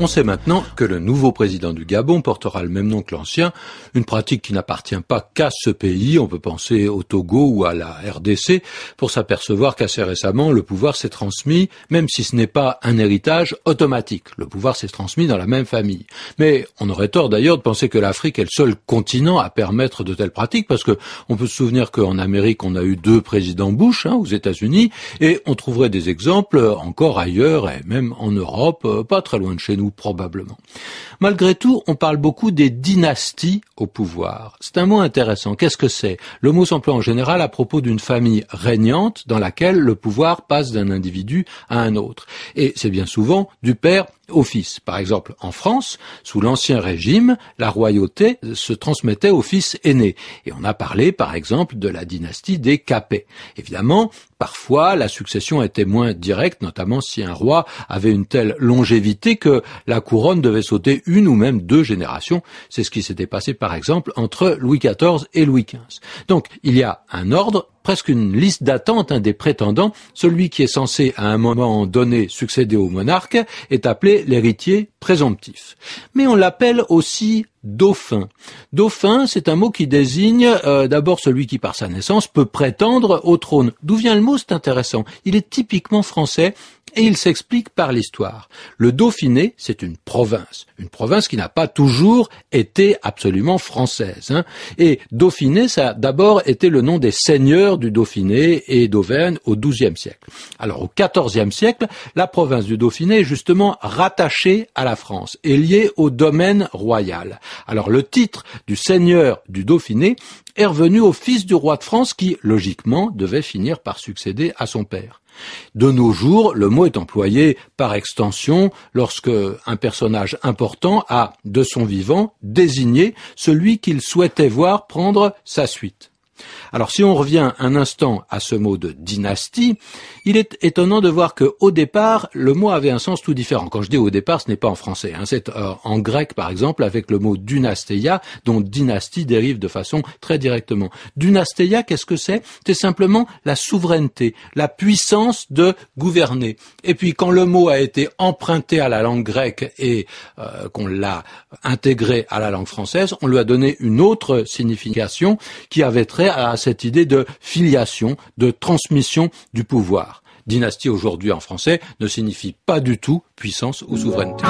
On sait maintenant que le nouveau président du Gabon portera le même nom que l'ancien, une pratique qui n'appartient pas qu'à ce pays, on peut penser au Togo ou à la RDC, pour s'apercevoir qu'assez récemment le pouvoir s'est transmis, même si ce n'est pas un héritage automatique, le pouvoir s'est transmis dans la même famille. Mais on aurait tort d'ailleurs de penser que l'Afrique est le seul continent à permettre de telles pratiques, parce que on peut se souvenir qu'en Amérique on a eu deux présidents Bush, hein, aux États-Unis, et on trouverait des exemples encore ailleurs, et même en Europe, euh, pas très loin de chez nous probablement. Malgré tout, on parle beaucoup des dynasties au pouvoir. C'est un mot intéressant. Qu'est-ce que c'est? Le mot s'emploie en général à propos d'une famille régnante dans laquelle le pouvoir passe d'un individu à un autre. Et c'est bien souvent du père fils. Par exemple, en France, sous l'Ancien Régime, la royauté se transmettait au fils aîné. Et on a parlé, par exemple, de la dynastie des Capets. Évidemment, parfois, la succession était moins directe, notamment si un roi avait une telle longévité que la couronne devait sauter une ou même deux générations. C'est ce qui s'était passé, par exemple, entre Louis XIV et Louis XV. Donc, il y a un ordre presque une liste d'attente hein, des prétendants. Celui qui est censé à un moment donné succéder au monarque est appelé l'héritier présomptif. Mais on l'appelle aussi dauphin. Dauphin, c'est un mot qui désigne euh, d'abord celui qui par sa naissance peut prétendre au trône. D'où vient le mot? C'est intéressant. Il est typiquement français et il s'explique par l'histoire. Le Dauphiné, c'est une province, une province qui n'a pas toujours été absolument française. Hein. Et Dauphiné, ça a d'abord été le nom des seigneurs du Dauphiné et d'Auvergne au XIIe siècle. Alors au XIVe siècle, la province du Dauphiné est justement rattachée à la France et liée au domaine royal. Alors le titre du seigneur du Dauphiné est revenu au fils du roi de France qui, logiquement, devait finir par succéder à son père. De nos jours, le mot est employé par extension lorsque un personnage important a, de son vivant, désigné celui qu'il souhaitait voir prendre sa suite. Alors si on revient un instant à ce mot de dynastie, il est étonnant de voir que au départ, le mot avait un sens tout différent. Quand je dis au départ, ce n'est pas en français, hein. c'est euh, en grec par exemple avec le mot dynasteia, dont dynastie dérive de façon très directement. Dynasteia, qu'est-ce que c'est? C'est simplement la souveraineté, la puissance de gouverner. Et puis quand le mot a été emprunté à la langue grecque et euh, qu'on l'a intégré à la langue française, on lui a donné une autre signification qui avait à cette idée de filiation, de transmission du pouvoir. Dynastie aujourd'hui en français ne signifie pas du tout puissance ou souveraineté.